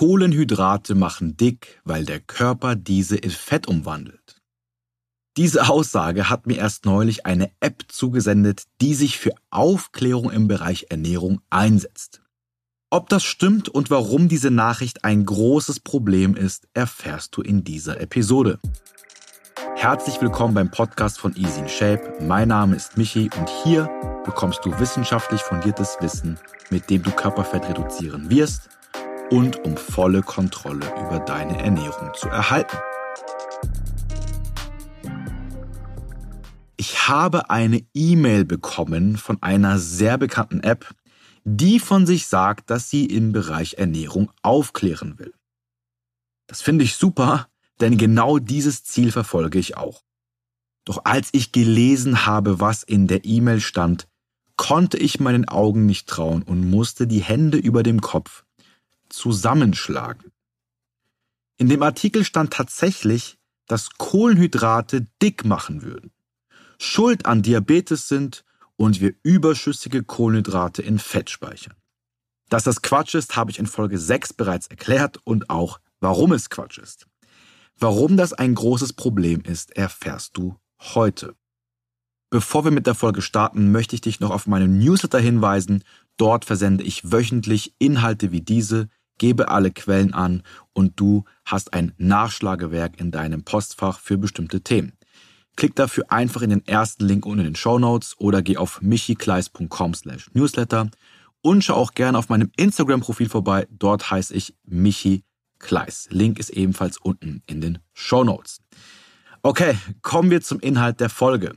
Kohlenhydrate machen dick, weil der Körper diese in Fett umwandelt. Diese Aussage hat mir erst neulich eine App zugesendet, die sich für Aufklärung im Bereich Ernährung einsetzt. Ob das stimmt und warum diese Nachricht ein großes Problem ist, erfährst du in dieser Episode. Herzlich willkommen beim Podcast von Easy in Shape. Mein Name ist Michi und hier bekommst du wissenschaftlich fundiertes Wissen, mit dem du Körperfett reduzieren wirst und um volle Kontrolle über deine Ernährung zu erhalten. Ich habe eine E-Mail bekommen von einer sehr bekannten App, die von sich sagt, dass sie im Bereich Ernährung aufklären will. Das finde ich super, denn genau dieses Ziel verfolge ich auch. Doch als ich gelesen habe, was in der E-Mail stand, konnte ich meinen Augen nicht trauen und musste die Hände über dem Kopf zusammenschlagen. In dem Artikel stand tatsächlich, dass Kohlenhydrate dick machen würden schuld an Diabetes sind und wir überschüssige Kohlenhydrate in Fett speichern. Dass das Quatsch ist, habe ich in Folge 6 bereits erklärt und auch, warum es Quatsch ist. Warum das ein großes Problem ist, erfährst du heute. Bevor wir mit der Folge starten, möchte ich dich noch auf meinen Newsletter hinweisen. Dort versende ich wöchentlich Inhalte wie diese, gebe alle Quellen an und du hast ein Nachschlagewerk in deinem Postfach für bestimmte Themen. Klick dafür einfach in den ersten Link unten in den Show oder geh auf michikleis.com slash newsletter und schau auch gerne auf meinem Instagram-Profil vorbei. Dort heiße ich Michi Kleis. Link ist ebenfalls unten in den Show. Okay, kommen wir zum Inhalt der Folge.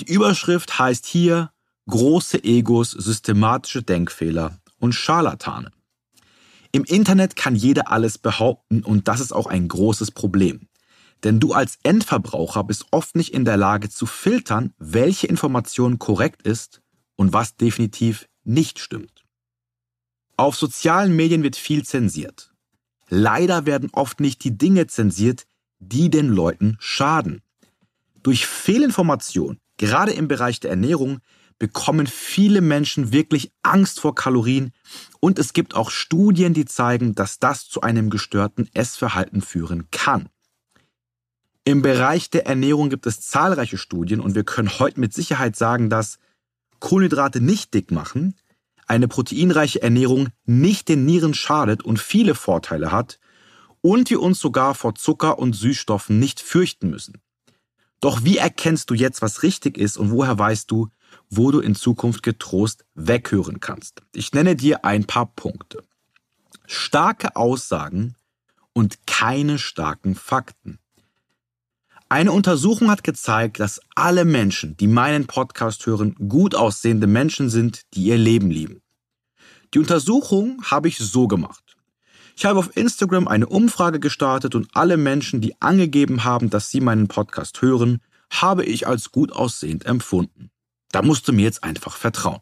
Die Überschrift heißt hier große Egos, systematische Denkfehler und Scharlatane. Im Internet kann jeder alles behaupten und das ist auch ein großes Problem. Denn du als Endverbraucher bist oft nicht in der Lage zu filtern, welche Information korrekt ist und was definitiv nicht stimmt. Auf sozialen Medien wird viel zensiert. Leider werden oft nicht die Dinge zensiert, die den Leuten schaden. Durch Fehlinformation, gerade im Bereich der Ernährung, bekommen viele Menschen wirklich Angst vor Kalorien und es gibt auch Studien, die zeigen, dass das zu einem gestörten Essverhalten führen kann. Im Bereich der Ernährung gibt es zahlreiche Studien und wir können heute mit Sicherheit sagen, dass Kohlenhydrate nicht dick machen, eine proteinreiche Ernährung nicht den Nieren schadet und viele Vorteile hat und wir uns sogar vor Zucker und Süßstoffen nicht fürchten müssen. Doch wie erkennst du jetzt, was richtig ist und woher weißt du, wo du in Zukunft getrost weghören kannst? Ich nenne dir ein paar Punkte. Starke Aussagen und keine starken Fakten. Eine Untersuchung hat gezeigt, dass alle Menschen, die meinen Podcast hören, gut aussehende Menschen sind, die ihr Leben lieben. Die Untersuchung habe ich so gemacht. Ich habe auf Instagram eine Umfrage gestartet und alle Menschen, die angegeben haben, dass sie meinen Podcast hören, habe ich als gut aussehend empfunden. Da musst du mir jetzt einfach vertrauen.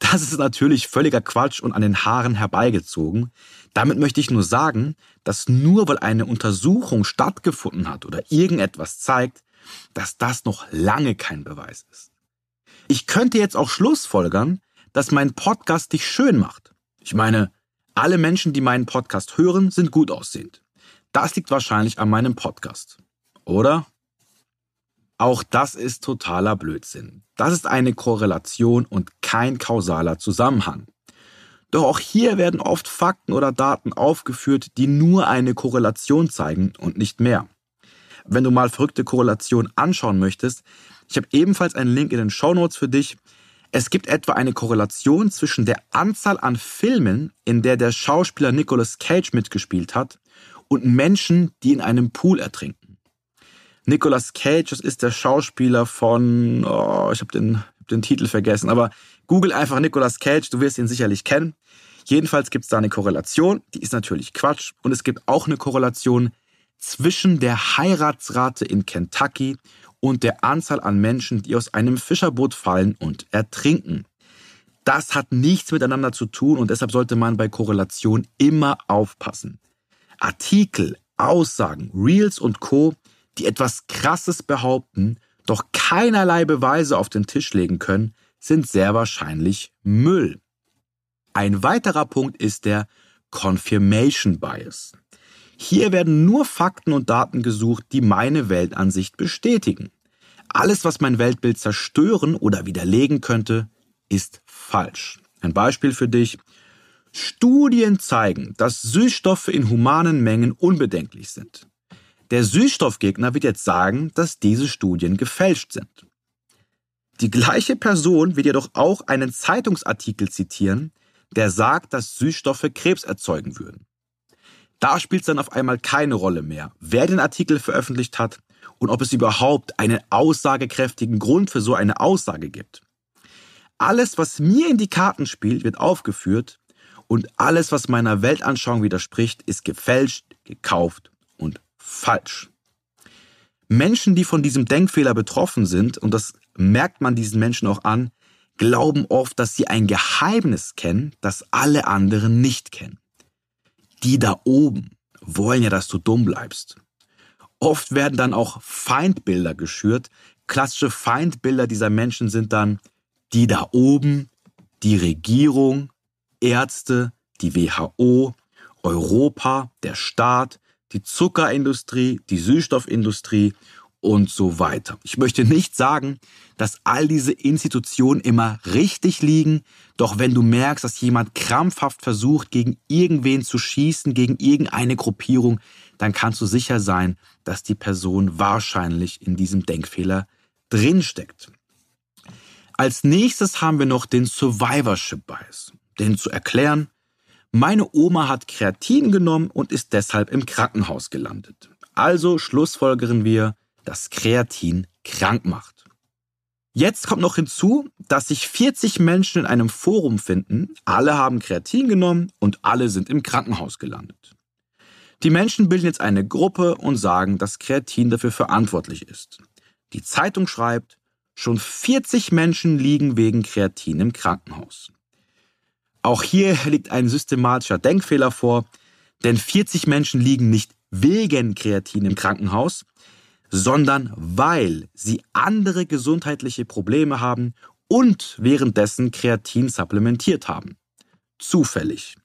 Das ist natürlich völliger Quatsch und an den Haaren herbeigezogen. Damit möchte ich nur sagen, dass nur weil eine Untersuchung stattgefunden hat oder irgendetwas zeigt, dass das noch lange kein Beweis ist. Ich könnte jetzt auch Schlussfolgern, dass mein Podcast dich schön macht. Ich meine, alle Menschen, die meinen Podcast hören, sind gut aussehend. Das liegt wahrscheinlich an meinem Podcast. Oder? Auch das ist totaler Blödsinn. Das ist eine Korrelation und kein kausaler Zusammenhang. Doch auch hier werden oft Fakten oder Daten aufgeführt, die nur eine Korrelation zeigen und nicht mehr. Wenn du mal verrückte Korrelationen anschauen möchtest, ich habe ebenfalls einen Link in den Show Notes für dich. Es gibt etwa eine Korrelation zwischen der Anzahl an Filmen, in der der Schauspieler Nicolas Cage mitgespielt hat, und Menschen, die in einem Pool ertrinken. Nicolas Cage, das ist der Schauspieler von, oh, ich habe den, den Titel vergessen, aber google einfach Nicolas Cage, du wirst ihn sicherlich kennen. Jedenfalls gibt es da eine Korrelation, die ist natürlich Quatsch. Und es gibt auch eine Korrelation zwischen der Heiratsrate in Kentucky und der Anzahl an Menschen, die aus einem Fischerboot fallen und ertrinken. Das hat nichts miteinander zu tun und deshalb sollte man bei Korrelation immer aufpassen. Artikel, Aussagen, Reels und Co die etwas Krasses behaupten, doch keinerlei Beweise auf den Tisch legen können, sind sehr wahrscheinlich Müll. Ein weiterer Punkt ist der Confirmation Bias. Hier werden nur Fakten und Daten gesucht, die meine Weltansicht bestätigen. Alles, was mein Weltbild zerstören oder widerlegen könnte, ist falsch. Ein Beispiel für dich. Studien zeigen, dass Süßstoffe in humanen Mengen unbedenklich sind. Der Süßstoffgegner wird jetzt sagen, dass diese Studien gefälscht sind. Die gleiche Person wird jedoch auch einen Zeitungsartikel zitieren, der sagt, dass Süßstoffe Krebs erzeugen würden. Da spielt es dann auf einmal keine Rolle mehr, wer den Artikel veröffentlicht hat und ob es überhaupt einen aussagekräftigen Grund für so eine Aussage gibt. Alles, was mir in die Karten spielt, wird aufgeführt und alles, was meiner Weltanschauung widerspricht, ist gefälscht, gekauft und falsch. Menschen, die von diesem Denkfehler betroffen sind, und das merkt man diesen Menschen auch an, glauben oft, dass sie ein Geheimnis kennen, das alle anderen nicht kennen. Die da oben wollen ja, dass du dumm bleibst. Oft werden dann auch Feindbilder geschürt. Klassische Feindbilder dieser Menschen sind dann die da oben, die Regierung, Ärzte, die WHO, Europa, der Staat, die Zuckerindustrie, die Süßstoffindustrie und so weiter. Ich möchte nicht sagen, dass all diese Institutionen immer richtig liegen, doch wenn du merkst, dass jemand krampfhaft versucht, gegen irgendwen zu schießen, gegen irgendeine Gruppierung, dann kannst du sicher sein, dass die Person wahrscheinlich in diesem Denkfehler drinsteckt. Als nächstes haben wir noch den Survivorship Bias. Den zu erklären, meine Oma hat Kreatin genommen und ist deshalb im Krankenhaus gelandet. Also schlussfolgern wir, dass Kreatin krank macht. Jetzt kommt noch hinzu, dass sich 40 Menschen in einem Forum finden, alle haben Kreatin genommen und alle sind im Krankenhaus gelandet. Die Menschen bilden jetzt eine Gruppe und sagen, dass Kreatin dafür verantwortlich ist. Die Zeitung schreibt, schon 40 Menschen liegen wegen Kreatin im Krankenhaus. Auch hier liegt ein systematischer Denkfehler vor, denn 40 Menschen liegen nicht wegen Kreatin im Krankenhaus, sondern weil sie andere gesundheitliche Probleme haben und währenddessen Kreatin supplementiert haben. Zufällig.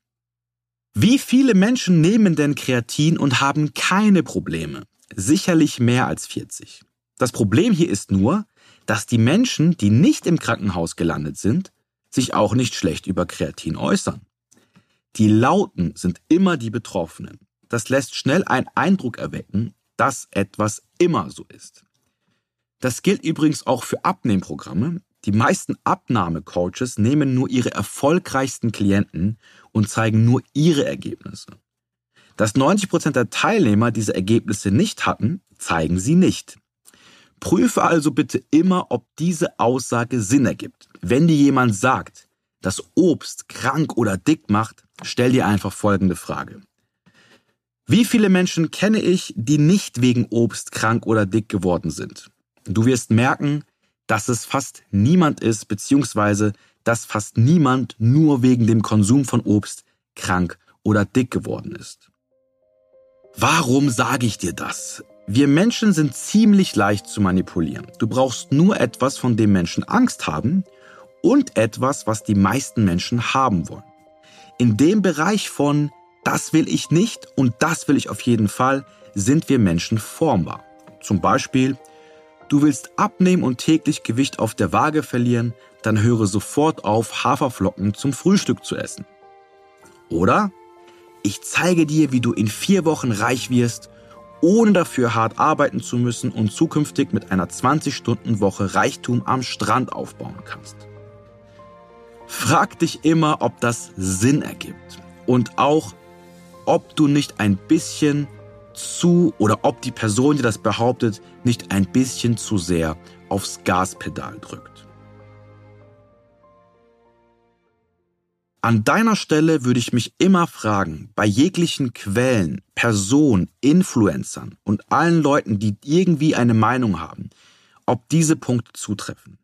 Wie viele Menschen nehmen denn Kreatin und haben keine Probleme? Sicherlich mehr als 40. Das Problem hier ist nur, dass die Menschen, die nicht im Krankenhaus gelandet sind, sich auch nicht schlecht über Kreatin äußern. Die Lauten sind immer die Betroffenen. Das lässt schnell einen Eindruck erwecken, dass etwas immer so ist. Das gilt übrigens auch für Abnehmprogramme. Die meisten Abnahmecoaches nehmen nur ihre erfolgreichsten Klienten und zeigen nur ihre Ergebnisse. Dass 90% der Teilnehmer diese Ergebnisse nicht hatten, zeigen sie nicht. Prüfe also bitte immer, ob diese Aussage Sinn ergibt. Wenn dir jemand sagt, dass Obst krank oder dick macht, stell dir einfach folgende Frage. Wie viele Menschen kenne ich, die nicht wegen Obst krank oder dick geworden sind? Du wirst merken, dass es fast niemand ist, beziehungsweise dass fast niemand nur wegen dem Konsum von Obst krank oder dick geworden ist. Warum sage ich dir das? Wir Menschen sind ziemlich leicht zu manipulieren. Du brauchst nur etwas, von dem Menschen Angst haben und etwas, was die meisten Menschen haben wollen. In dem Bereich von das will ich nicht und das will ich auf jeden Fall sind wir Menschen formbar. Zum Beispiel, du willst abnehmen und täglich Gewicht auf der Waage verlieren, dann höre sofort auf, Haferflocken zum Frühstück zu essen. Oder ich zeige dir, wie du in vier Wochen reich wirst ohne dafür hart arbeiten zu müssen und zukünftig mit einer 20-Stunden-Woche Reichtum am Strand aufbauen kannst. Frag dich immer, ob das Sinn ergibt und auch, ob du nicht ein bisschen zu oder ob die Person, die das behauptet, nicht ein bisschen zu sehr aufs Gaspedal drückt. An deiner Stelle würde ich mich immer fragen, bei jeglichen Quellen, Personen, Influencern und allen Leuten, die irgendwie eine Meinung haben, ob diese Punkte zutreffen.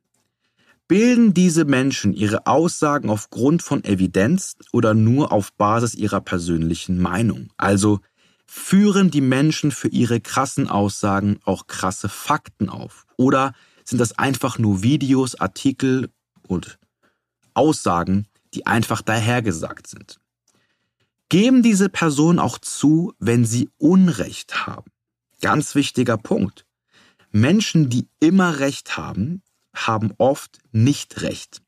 Bilden diese Menschen ihre Aussagen aufgrund von Evidenz oder nur auf Basis ihrer persönlichen Meinung? Also führen die Menschen für ihre krassen Aussagen auch krasse Fakten auf? Oder sind das einfach nur Videos, Artikel und Aussagen, die einfach dahergesagt sind. Geben diese Personen auch zu, wenn sie Unrecht haben. Ganz wichtiger Punkt. Menschen, die immer Recht haben, haben oft nicht Recht.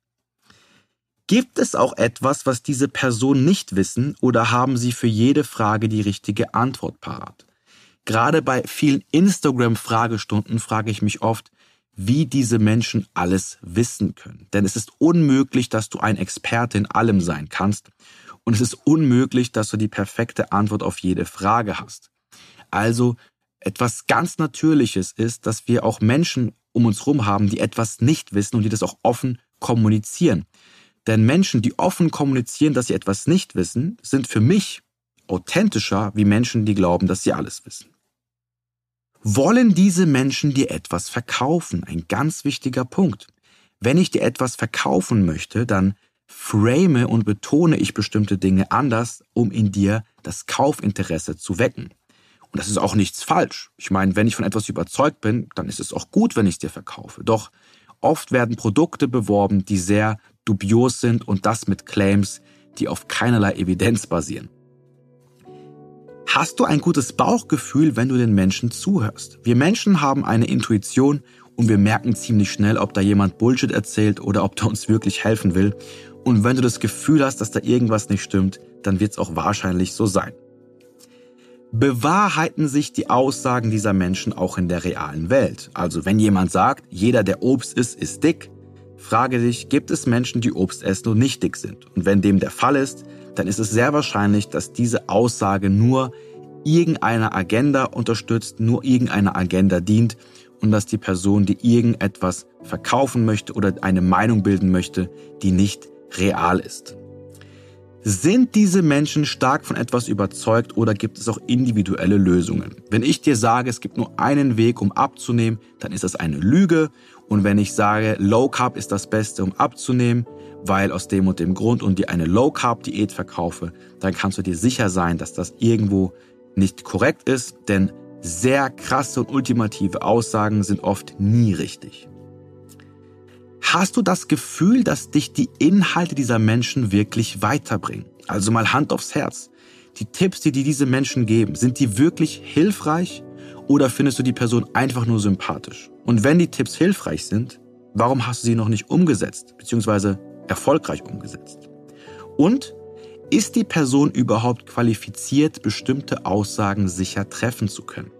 Gibt es auch etwas, was diese Personen nicht wissen oder haben sie für jede Frage die richtige Antwort parat? Gerade bei vielen Instagram-Fragestunden frage ich mich oft, wie diese Menschen alles wissen können. Denn es ist unmöglich, dass du ein Experte in allem sein kannst und es ist unmöglich, dass du die perfekte Antwort auf jede Frage hast. Also etwas ganz Natürliches ist, dass wir auch Menschen um uns herum haben, die etwas nicht wissen und die das auch offen kommunizieren. Denn Menschen, die offen kommunizieren, dass sie etwas nicht wissen, sind für mich authentischer wie Menschen, die glauben, dass sie alles wissen. Wollen diese Menschen dir etwas verkaufen? Ein ganz wichtiger Punkt. Wenn ich dir etwas verkaufen möchte, dann frame und betone ich bestimmte Dinge anders, um in dir das Kaufinteresse zu wecken. Und das ist auch nichts falsch. Ich meine, wenn ich von etwas überzeugt bin, dann ist es auch gut, wenn ich es dir verkaufe. Doch oft werden Produkte beworben, die sehr dubios sind und das mit Claims, die auf keinerlei Evidenz basieren. Hast du ein gutes Bauchgefühl, wenn du den Menschen zuhörst? Wir Menschen haben eine Intuition und wir merken ziemlich schnell, ob da jemand Bullshit erzählt oder ob der uns wirklich helfen will. Und wenn du das Gefühl hast, dass da irgendwas nicht stimmt, dann wird es auch wahrscheinlich so sein. Bewahrheiten sich die Aussagen dieser Menschen auch in der realen Welt? Also wenn jemand sagt, jeder, der Obst isst, ist dick, frage dich, gibt es Menschen, die Obst essen und nicht dick sind? Und wenn dem der Fall ist, dann ist es sehr wahrscheinlich, dass diese Aussage nur irgendeiner Agenda unterstützt, nur irgendeiner Agenda dient und dass die Person, die irgendetwas verkaufen möchte oder eine Meinung bilden möchte, die nicht real ist. Sind diese Menschen stark von etwas überzeugt oder gibt es auch individuelle Lösungen? Wenn ich dir sage, es gibt nur einen Weg, um abzunehmen, dann ist das eine Lüge. Und wenn ich sage, Low Carb ist das Beste, um abzunehmen, weil aus dem und dem Grund und dir eine Low Carb Diät verkaufe, dann kannst du dir sicher sein, dass das irgendwo nicht korrekt ist, denn sehr krasse und ultimative Aussagen sind oft nie richtig. Hast du das Gefühl, dass dich die Inhalte dieser Menschen wirklich weiterbringen? Also mal Hand aufs Herz. Die Tipps, die dir diese Menschen geben, sind die wirklich hilfreich oder findest du die Person einfach nur sympathisch? Und wenn die Tipps hilfreich sind, warum hast du sie noch nicht umgesetzt, beziehungsweise erfolgreich umgesetzt? Und ist die Person überhaupt qualifiziert, bestimmte Aussagen sicher treffen zu können?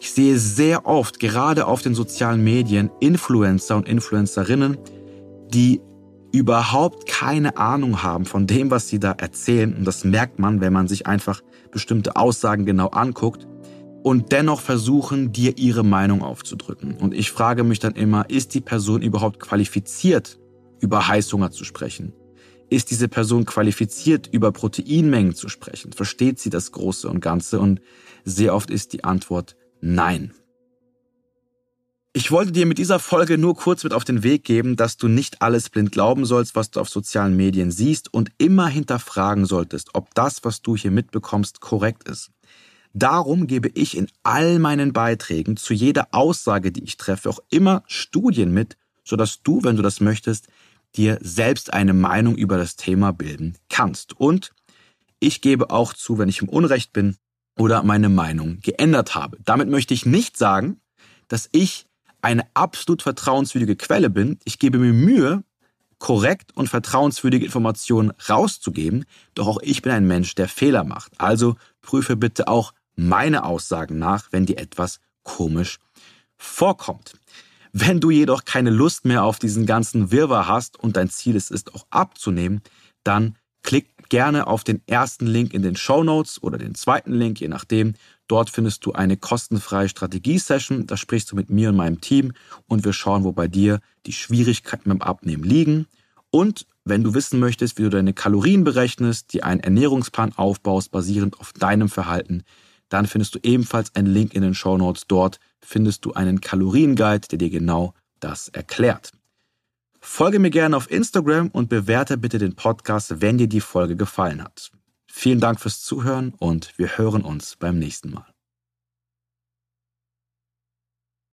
Ich sehe sehr oft, gerade auf den sozialen Medien, Influencer und Influencerinnen, die überhaupt keine Ahnung haben von dem, was sie da erzählen. Und das merkt man, wenn man sich einfach bestimmte Aussagen genau anguckt und dennoch versuchen, dir ihre Meinung aufzudrücken. Und ich frage mich dann immer, ist die Person überhaupt qualifiziert, über Heißhunger zu sprechen? Ist diese Person qualifiziert, über Proteinmengen zu sprechen? Versteht sie das Große und Ganze? Und sehr oft ist die Antwort Nein. Ich wollte dir mit dieser Folge nur kurz mit auf den Weg geben, dass du nicht alles blind glauben sollst, was du auf sozialen Medien siehst und immer hinterfragen solltest, ob das, was du hier mitbekommst, korrekt ist. Darum gebe ich in all meinen Beiträgen zu jeder Aussage, die ich treffe, auch immer Studien mit, sodass du, wenn du das möchtest, dir selbst eine Meinung über das Thema bilden kannst. Und ich gebe auch zu, wenn ich im Unrecht bin, oder meine Meinung geändert habe. Damit möchte ich nicht sagen, dass ich eine absolut vertrauenswürdige Quelle bin. Ich gebe mir Mühe, korrekt und vertrauenswürdige Informationen rauszugeben, doch auch ich bin ein Mensch, der Fehler macht. Also prüfe bitte auch meine Aussagen nach, wenn dir etwas komisch vorkommt. Wenn du jedoch keine Lust mehr auf diesen ganzen Wirrwarr hast und dein Ziel ist, es auch abzunehmen, dann klick gerne auf den ersten Link in den Show Notes oder den zweiten Link, je nachdem. Dort findest du eine kostenfreie Strategie-Session. Da sprichst du mit mir und meinem Team und wir schauen, wo bei dir die Schwierigkeiten beim Abnehmen liegen. Und wenn du wissen möchtest, wie du deine Kalorien berechnest, dir einen Ernährungsplan aufbaust, basierend auf deinem Verhalten, dann findest du ebenfalls einen Link in den Show Notes. Dort findest du einen Kalorienguide, der dir genau das erklärt. Folge mir gerne auf Instagram und bewerte bitte den Podcast, wenn dir die Folge gefallen hat. Vielen Dank fürs Zuhören und wir hören uns beim nächsten Mal.